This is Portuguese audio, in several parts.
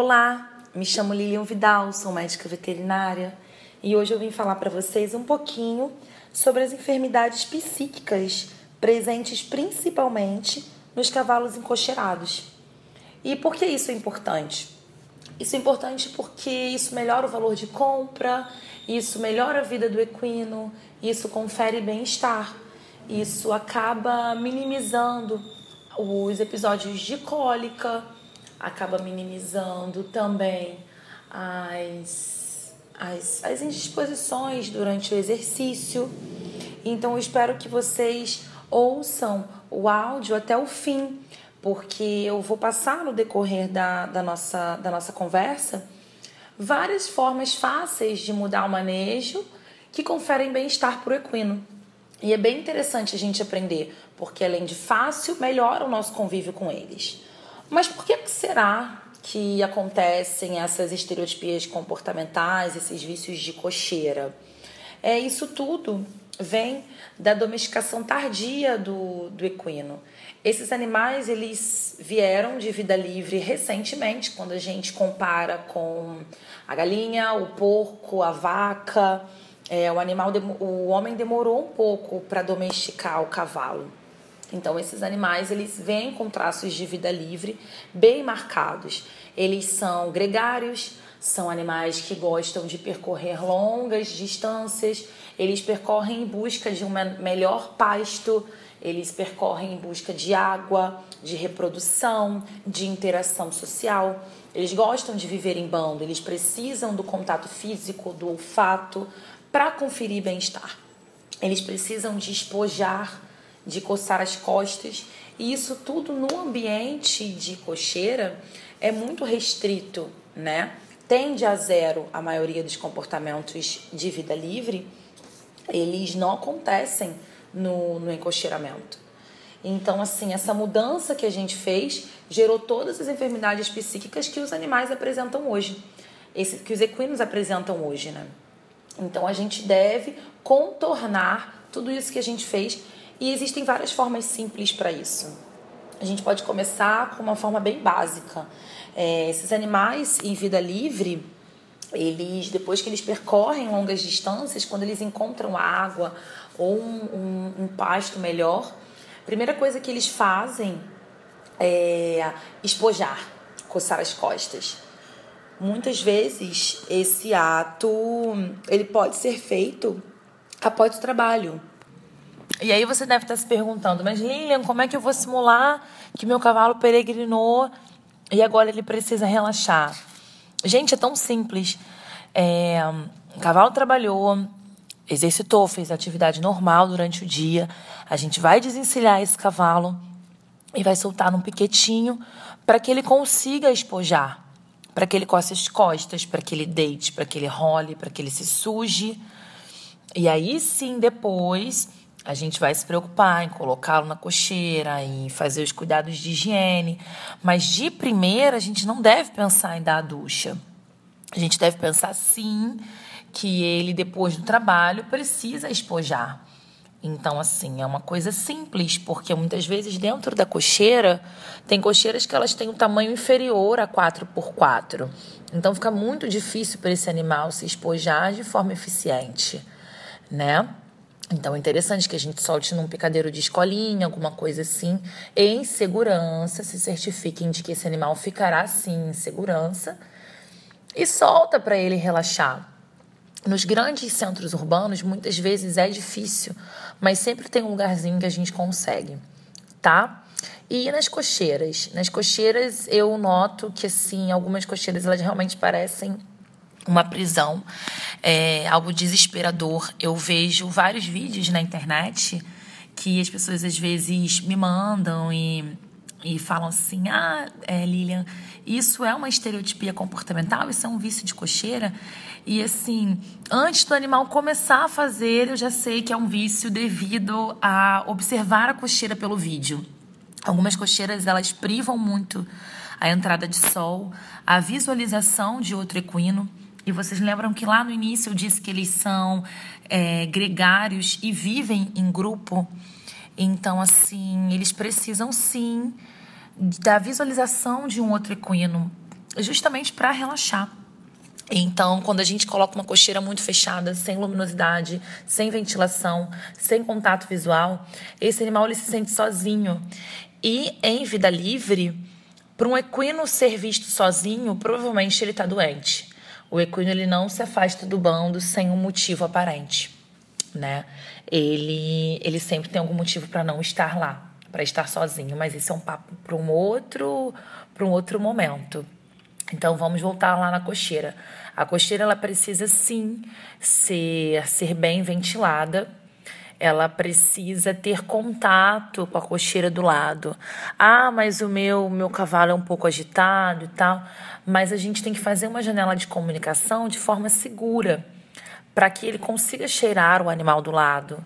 Olá, me chamo Lilian Vidal, sou médica veterinária e hoje eu vim falar para vocês um pouquinho sobre as enfermidades psíquicas presentes principalmente nos cavalos encocheirados. E por que isso é importante? Isso é importante porque isso melhora o valor de compra, isso melhora a vida do equino, isso confere bem-estar, isso acaba minimizando os episódios de cólica, acaba minimizando também as, as, as indisposições durante o exercício. Então, eu espero que vocês ouçam o áudio até o fim, porque eu vou passar no decorrer da, da, nossa, da nossa conversa várias formas fáceis de mudar o manejo que conferem bem-estar para o equino. E é bem interessante a gente aprender, porque além de fácil, melhora o nosso convívio com eles. Mas por que será que acontecem essas estereotipias comportamentais, esses vícios de cocheira? É isso tudo vem da domesticação tardia do, do equino. Esses animais eles vieram de vida livre recentemente, quando a gente compara com a galinha, o porco, a vaca. É, o animal, o homem demorou um pouco para domesticar o cavalo. Então esses animais eles vêm com traços de vida livre bem marcados. Eles são gregários, são animais que gostam de percorrer longas distâncias, eles percorrem em busca de um melhor pasto, eles percorrem em busca de água, de reprodução, de interação social. Eles gostam de viver em bando, eles precisam do contato físico, do olfato para conferir bem-estar. Eles precisam de espojar, de coçar as costas, e isso tudo no ambiente de cocheira é muito restrito, né? Tende a zero a maioria dos comportamentos de vida livre, eles não acontecem no, no encocheiramento. Então, assim, essa mudança que a gente fez gerou todas as enfermidades psíquicas que os animais apresentam hoje, esse, que os equinos apresentam hoje, né? Então, a gente deve contornar tudo isso que a gente fez e existem várias formas simples para isso. A gente pode começar com uma forma bem básica. É, esses animais em vida livre, eles depois que eles percorrem longas distâncias, quando eles encontram água ou um, um, um pasto melhor, a primeira coisa que eles fazem é espojar, coçar as costas. Muitas vezes esse ato ele pode ser feito após o trabalho. E aí você deve estar se perguntando, mas Lilian, como é que eu vou simular que meu cavalo peregrinou e agora ele precisa relaxar? Gente, é tão simples. É, o cavalo trabalhou, exercitou, fez atividade normal durante o dia. A gente vai desencilhar esse cavalo e vai soltar num piquetinho para que ele consiga espojar, para que ele coce as costas, para que ele deite, para que ele role, para que ele se suje. E aí sim, depois, a gente vai se preocupar em colocá-lo na cocheira, em fazer os cuidados de higiene. Mas de primeira, a gente não deve pensar em dar a ducha. A gente deve pensar sim que ele, depois do trabalho, precisa espojar. Então, assim, é uma coisa simples, porque muitas vezes dentro da cocheira, tem cocheiras que elas têm um tamanho inferior a 4x4. Então, fica muito difícil para esse animal se espojar de forma eficiente, né? Então é interessante que a gente solte num picadeiro de escolinha, alguma coisa assim, em segurança, se certifiquem de que esse animal ficará assim em segurança e solta para ele relaxar. Nos grandes centros urbanos, muitas vezes é difícil, mas sempre tem um lugarzinho que a gente consegue, tá? E nas cocheiras? Nas cocheiras eu noto que assim, algumas cocheiras elas realmente parecem uma prisão, é algo desesperador. Eu vejo vários vídeos na internet que as pessoas às vezes me mandam e, e falam assim: ah, é, Lilian, isso é uma estereotipia comportamental, isso é um vício de cocheira. E assim, antes do animal começar a fazer, eu já sei que é um vício devido a observar a cocheira pelo vídeo. Algumas cocheiras elas privam muito a entrada de sol, a visualização de outro equino. E vocês lembram que lá no início eu disse que eles são é, gregários e vivem em grupo? Então, assim, eles precisam sim da visualização de um outro equino. justamente para relaxar. Então, quando a gente coloca uma cocheira muito fechada, sem luminosidade, sem ventilação, sem contato visual, esse animal ele se sente sozinho. E em vida livre, para um equino ser visto sozinho, provavelmente ele está doente. O equino ele não se afasta do bando sem um motivo aparente, né? Ele ele sempre tem algum motivo para não estar lá, para estar sozinho, mas isso é um papo para um outro para um outro momento. Então vamos voltar lá na cocheira. A cocheira ela precisa sim ser ser bem ventilada ela precisa ter contato com a cocheira do lado. Ah, mas o meu, meu cavalo é um pouco agitado e tal. Mas a gente tem que fazer uma janela de comunicação de forma segura, para que ele consiga cheirar o animal do lado,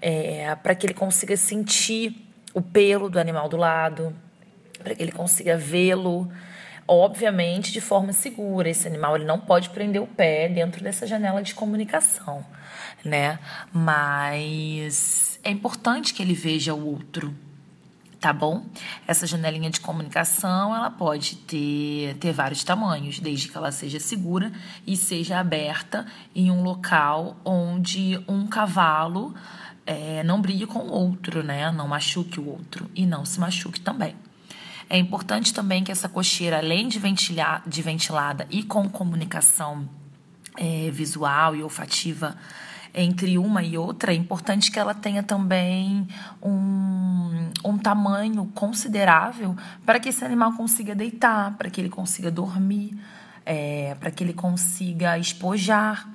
é, para que ele consiga sentir o pelo do animal do lado, para que ele consiga vê-lo obviamente de forma segura. Esse animal ele não pode prender o pé dentro dessa janela de comunicação né? Mas é importante que ele veja o outro, tá bom? Essa janelinha de comunicação, ela pode ter, ter vários tamanhos, desde que ela seja segura e seja aberta em um local onde um cavalo é, não brigue com o outro, né? Não machuque o outro e não se machuque também. É importante também que essa cocheira, além de, ventilar, de ventilada e com comunicação é, visual e olfativa entre uma e outra, é importante que ela tenha também um, um tamanho considerável para que esse animal consiga deitar, para que ele consiga dormir, é, para que ele consiga espojar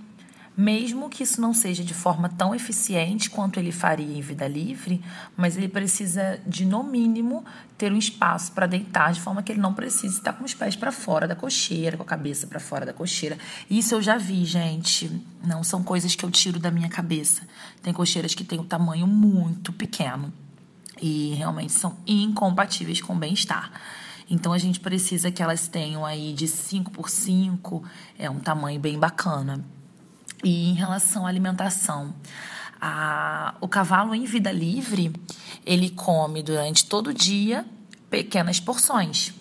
mesmo que isso não seja de forma tão eficiente quanto ele faria em vida livre, mas ele precisa de, no mínimo, ter um espaço para deitar, de forma que ele não precise estar com os pés para fora da cocheira, com a cabeça para fora da cocheira. Isso eu já vi, gente. Não são coisas que eu tiro da minha cabeça. Tem cocheiras que têm um tamanho muito pequeno e realmente são incompatíveis com o bem-estar. Então a gente precisa que elas tenham aí de 5 por 5, é um tamanho bem bacana. E em relação à alimentação, a, o cavalo em vida livre, ele come durante todo o dia pequenas porções.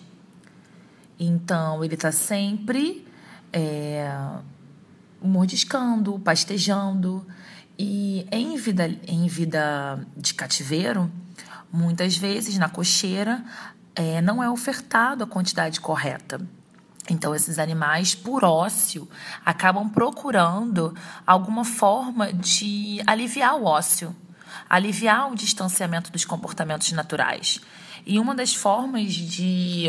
Então, ele está sempre é, mordiscando, pastejando. E em vida, em vida de cativeiro, muitas vezes na cocheira, é, não é ofertado a quantidade correta. Então, esses animais, por ócio, acabam procurando alguma forma de aliviar o ócio, aliviar o distanciamento dos comportamentos naturais. E uma das formas de,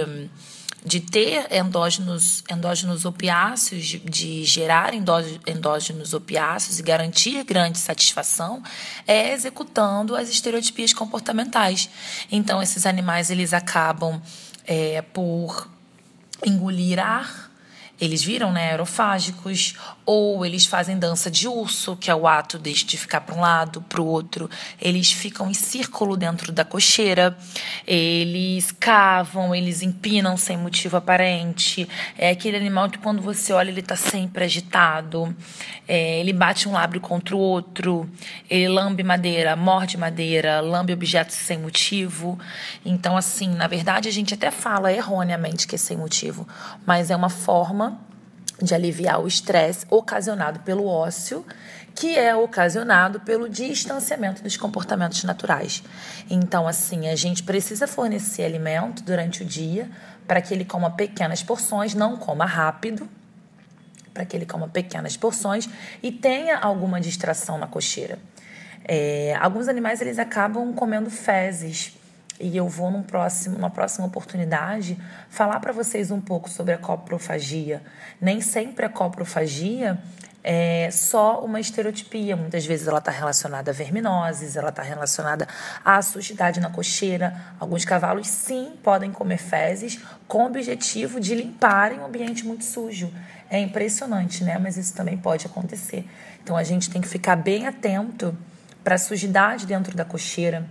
de ter endógenos, endógenos opiáceos, de, de gerar endógenos opiáceos e garantir grande satisfação, é executando as estereotipias comportamentais. Então, esses animais eles acabam é, por engolir ar. Eles viram, né, aerofágicos, ou eles fazem dança de urso, que é o ato de, ficar para um lado, para o outro. Eles ficam em círculo dentro da cocheira, eles cavam, eles empinam sem motivo aparente. É aquele animal que quando você olha ele está sempre agitado, é, ele bate um lábio contra o outro, ele lambe madeira, morde madeira, lambe objetos sem motivo. Então, assim, na verdade a gente até fala erroneamente que é sem motivo, mas é uma forma de aliviar o estresse ocasionado pelo ócio, que é ocasionado pelo distanciamento dos comportamentos naturais. Então, assim, a gente precisa fornecer alimento durante o dia para que ele coma pequenas porções, não coma rápido, para que ele coma pequenas porções e tenha alguma distração na cocheira. É, alguns animais eles acabam comendo fezes e eu vou num próximo, numa próxima oportunidade falar para vocês um pouco sobre a coprofagia. Nem sempre a coprofagia é só uma estereotipia. Muitas vezes ela está relacionada a verminoses, ela está relacionada à sujidade na cocheira. Alguns cavalos, sim, podem comer fezes com o objetivo de limparem um ambiente muito sujo. É impressionante, né? Mas isso também pode acontecer. Então a gente tem que ficar bem atento para a sujidade dentro da cocheira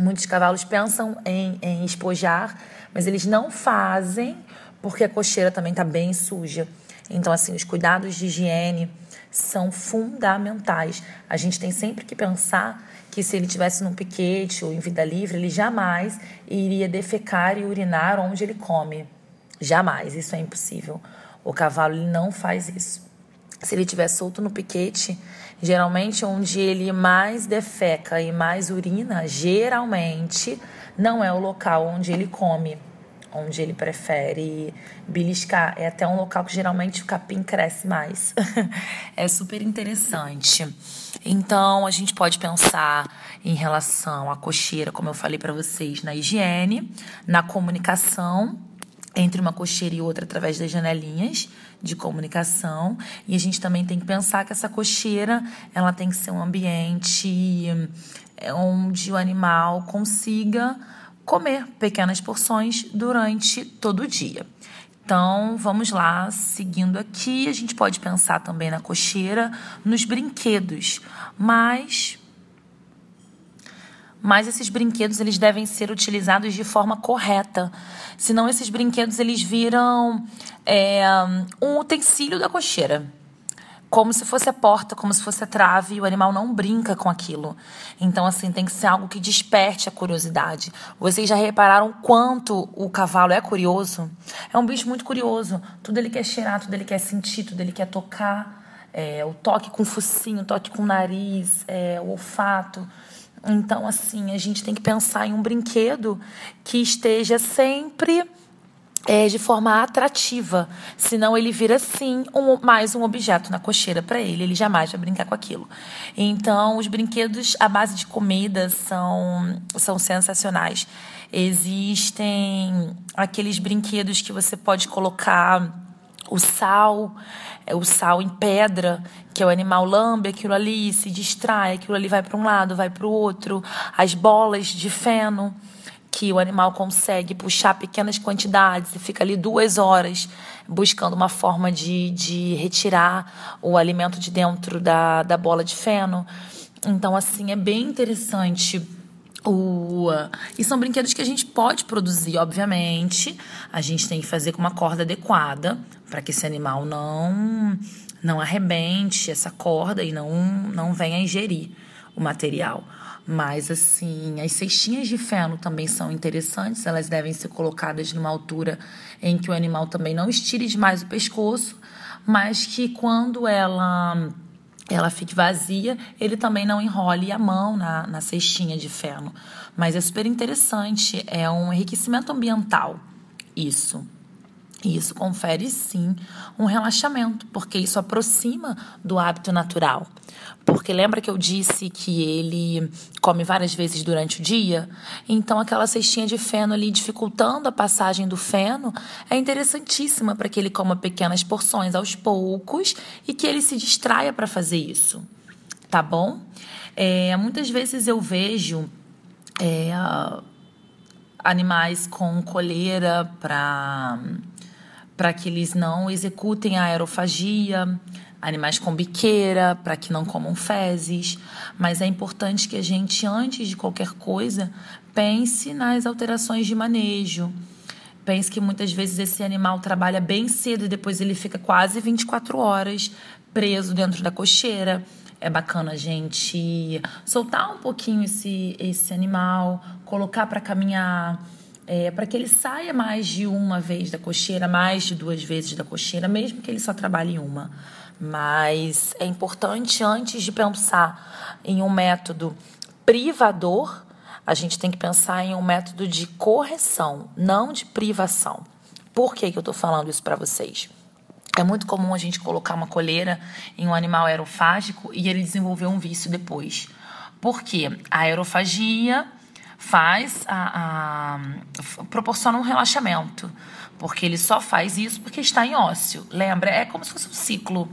Muitos cavalos pensam em, em espojar, mas eles não fazem porque a cocheira também está bem suja. Então, assim, os cuidados de higiene são fundamentais. A gente tem sempre que pensar que se ele tivesse num piquete ou em vida livre, ele jamais iria defecar e urinar onde ele come. Jamais, isso é impossível. O cavalo ele não faz isso. Se ele estiver solto no piquete, geralmente onde ele mais defeca e mais urina, geralmente não é o local onde ele come, onde ele prefere beliscar. É até um local que geralmente o capim cresce mais. é super interessante. Então, a gente pode pensar em relação à cocheira, como eu falei para vocês, na higiene, na comunicação entre uma cocheira e outra através das janelinhas de comunicação e a gente também tem que pensar que essa cocheira ela tem que ser um ambiente é, onde o animal consiga comer pequenas porções durante todo o dia. Então, vamos lá, seguindo aqui, a gente pode pensar também na cocheira, nos brinquedos, mas mas esses brinquedos eles devem ser utilizados de forma correta. Senão esses brinquedos eles viram é, um utensílio da cocheira. Como se fosse a porta, como se fosse a trave, e o animal não brinca com aquilo. Então, assim, tem que ser algo que desperte a curiosidade. Vocês já repararam quanto o cavalo é curioso? É um bicho muito curioso. Tudo ele quer cheirar, tudo ele quer sentir, tudo ele quer tocar. É, o toque com o focinho, o toque com o nariz, é, o olfato. Então, assim, a gente tem que pensar em um brinquedo que esteja sempre é, de forma atrativa. Senão ele vira, sim, um, mais um objeto na cocheira para ele. Ele jamais vai brincar com aquilo. Então, os brinquedos à base de comida são, são sensacionais. Existem aqueles brinquedos que você pode colocar o sal, é o sal em pedra, que é o animal lambe aquilo ali, se distrai, aquilo ali vai para um lado, vai para o outro. As bolas de feno, que o animal consegue puxar pequenas quantidades e fica ali duas horas buscando uma forma de, de retirar o alimento de dentro da, da bola de feno. Então, assim, é bem interessante o, e são brinquedos que a gente pode produzir, obviamente. A gente tem que fazer com uma corda adequada para que esse animal não não arrebente essa corda e não não venha ingerir o material. Mas assim, as cestinhas de feno também são interessantes, elas devem ser colocadas numa altura em que o animal também não estire demais o pescoço, mas que quando ela ela fique vazia, ele também não enrole a mão na, na cestinha de feno. Mas é super interessante, é um enriquecimento ambiental isso. E isso confere sim um relaxamento, porque isso aproxima do hábito natural. Porque lembra que eu disse que ele come várias vezes durante o dia? Então aquela cestinha de feno ali dificultando a passagem do feno é interessantíssima para que ele coma pequenas porções aos poucos e que ele se distraia para fazer isso. Tá bom? É, muitas vezes eu vejo é, animais com coleira para para que eles não executem a aerofagia, animais com biqueira, para que não comam fezes. Mas é importante que a gente, antes de qualquer coisa, pense nas alterações de manejo. Pense que muitas vezes esse animal trabalha bem cedo e depois ele fica quase 24 horas preso dentro da cocheira. É bacana a gente soltar um pouquinho esse, esse animal, colocar para caminhar é, para que ele saia mais de uma vez da cocheira, mais de duas vezes da cocheira, mesmo que ele só trabalhe uma. Mas é importante, antes de pensar em um método privador, a gente tem que pensar em um método de correção, não de privação. Por que, que eu estou falando isso para vocês? É muito comum a gente colocar uma coleira em um animal aerofágico e ele desenvolver um vício depois. Por quê? A aerofagia faz a, a, proporciona um relaxamento, porque ele só faz isso porque está em ócio. Lembra? É como se fosse um ciclo.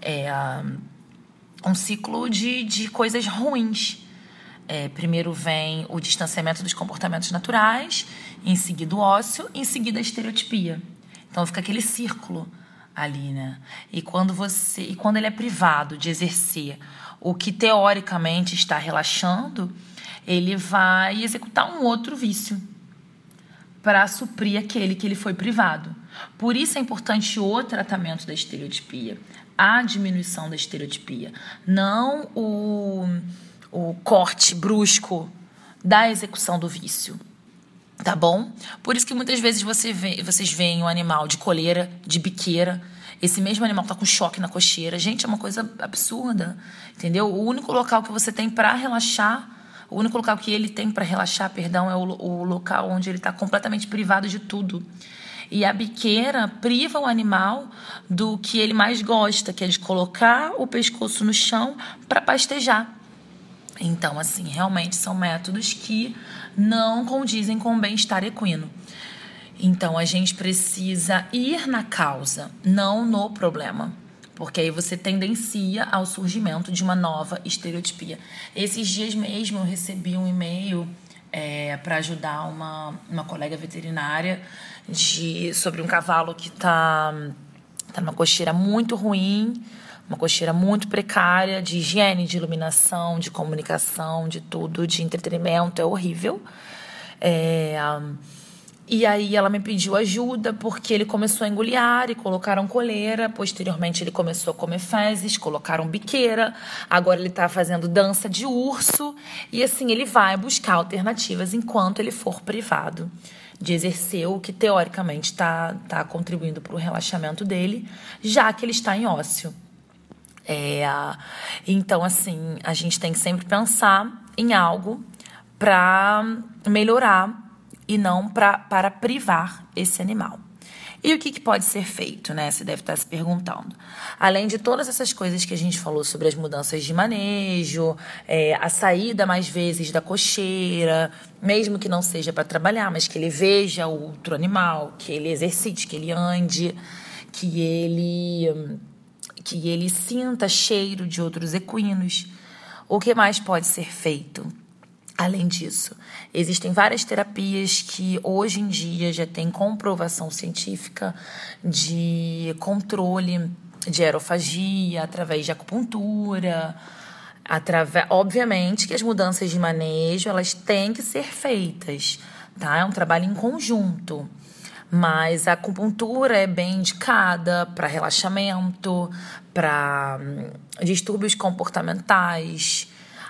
É, um ciclo de, de coisas ruins. É, primeiro vem o distanciamento dos comportamentos naturais, em seguida o ócio, em seguida a estereotipia. Então fica aquele círculo ali, né? E quando você, e quando ele é privado de exercer o que teoricamente está relaxando, ele vai executar um outro vício para suprir aquele que ele foi privado. Por isso é importante o tratamento da estereotipia, a diminuição da estereotipia, não o, o corte brusco da execução do vício. Tá bom? Por isso que muitas vezes você vê, vocês veem um animal de coleira, de biqueira, esse mesmo animal tá com choque na cocheira. Gente, é uma coisa absurda, entendeu? O único local que você tem para relaxar, o único local que ele tem para relaxar, perdão, é o, o local onde ele está completamente privado de tudo. E a biqueira priva o animal do que ele mais gosta, que é de colocar o pescoço no chão para pastejar. Então, assim, realmente são métodos que não condizem com o bem-estar equino. Então a gente precisa ir na causa, não no problema. Porque aí você tendencia ao surgimento de uma nova estereotipia. Esses dias mesmo eu recebi um e-mail é, para ajudar uma, uma colega veterinária de, sobre um cavalo que está tá numa cocheira muito ruim, uma cocheira muito precária de higiene, de iluminação, de comunicação, de tudo, de entretenimento, é horrível. É, e aí ela me pediu ajuda porque ele começou a engoliar e colocaram coleira. Posteriormente ele começou a comer fezes, colocaram biqueira. Agora ele está fazendo dança de urso. E assim ele vai buscar alternativas enquanto ele for privado de exercer o que teoricamente está tá contribuindo para o relaxamento dele, já que ele está em ócio. É, então, assim, a gente tem que sempre pensar em algo para melhorar e não pra, para privar esse animal. E o que, que, pode ser feito, né? Você deve estar se perguntando. Além de todas essas coisas que a gente falou sobre as mudanças de manejo, é, a saída mais vezes da cocheira, mesmo que não seja para trabalhar, mas que ele veja outro animal, que ele exercite, que ele ande, que ele que ele sinta cheiro de outros equinos. O que mais pode ser feito? Além disso, existem várias terapias que hoje em dia já têm comprovação científica de controle de aerofagia através de acupuntura. Através, obviamente que as mudanças de manejo elas têm que ser feitas, tá? É um trabalho em conjunto. Mas a acupuntura é bem indicada para relaxamento, para hum, distúrbios comportamentais,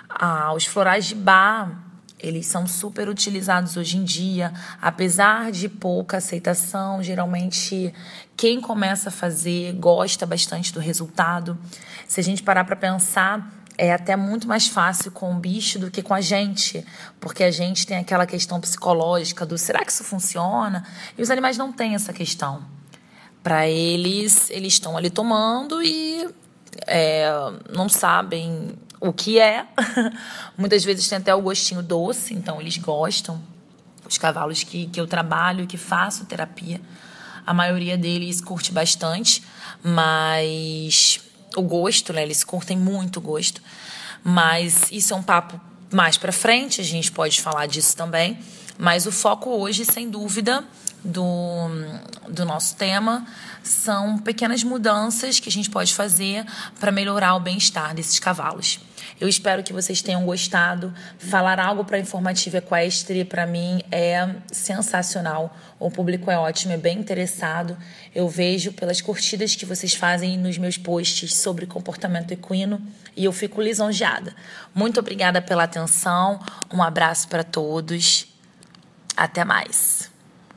ah, os florais de bar, eles são super utilizados hoje em dia, apesar de pouca aceitação. Geralmente, quem começa a fazer gosta bastante do resultado. Se a gente parar para pensar, é até muito mais fácil com o bicho do que com a gente, porque a gente tem aquela questão psicológica do será que isso funciona? E os animais não têm essa questão. Para eles, eles estão ali tomando e é, não sabem o que é. Muitas vezes tem até o gostinho doce, então eles gostam. Os cavalos que, que eu trabalho, que faço terapia, a maioria deles curte bastante, mas o gosto, né? Eles curtem muito o gosto. Mas isso é um papo mais para frente, a gente pode falar disso também. Mas o foco hoje, sem dúvida, do, do nosso tema são pequenas mudanças que a gente pode fazer para melhorar o bem-estar desses cavalos. Eu espero que vocês tenham gostado. Falar algo para Informativa Equestre, para mim, é sensacional. O público é ótimo, é bem interessado. Eu vejo pelas curtidas que vocês fazem nos meus posts sobre comportamento equino e eu fico lisonjeada. Muito obrigada pela atenção. Um abraço para todos. Até mais.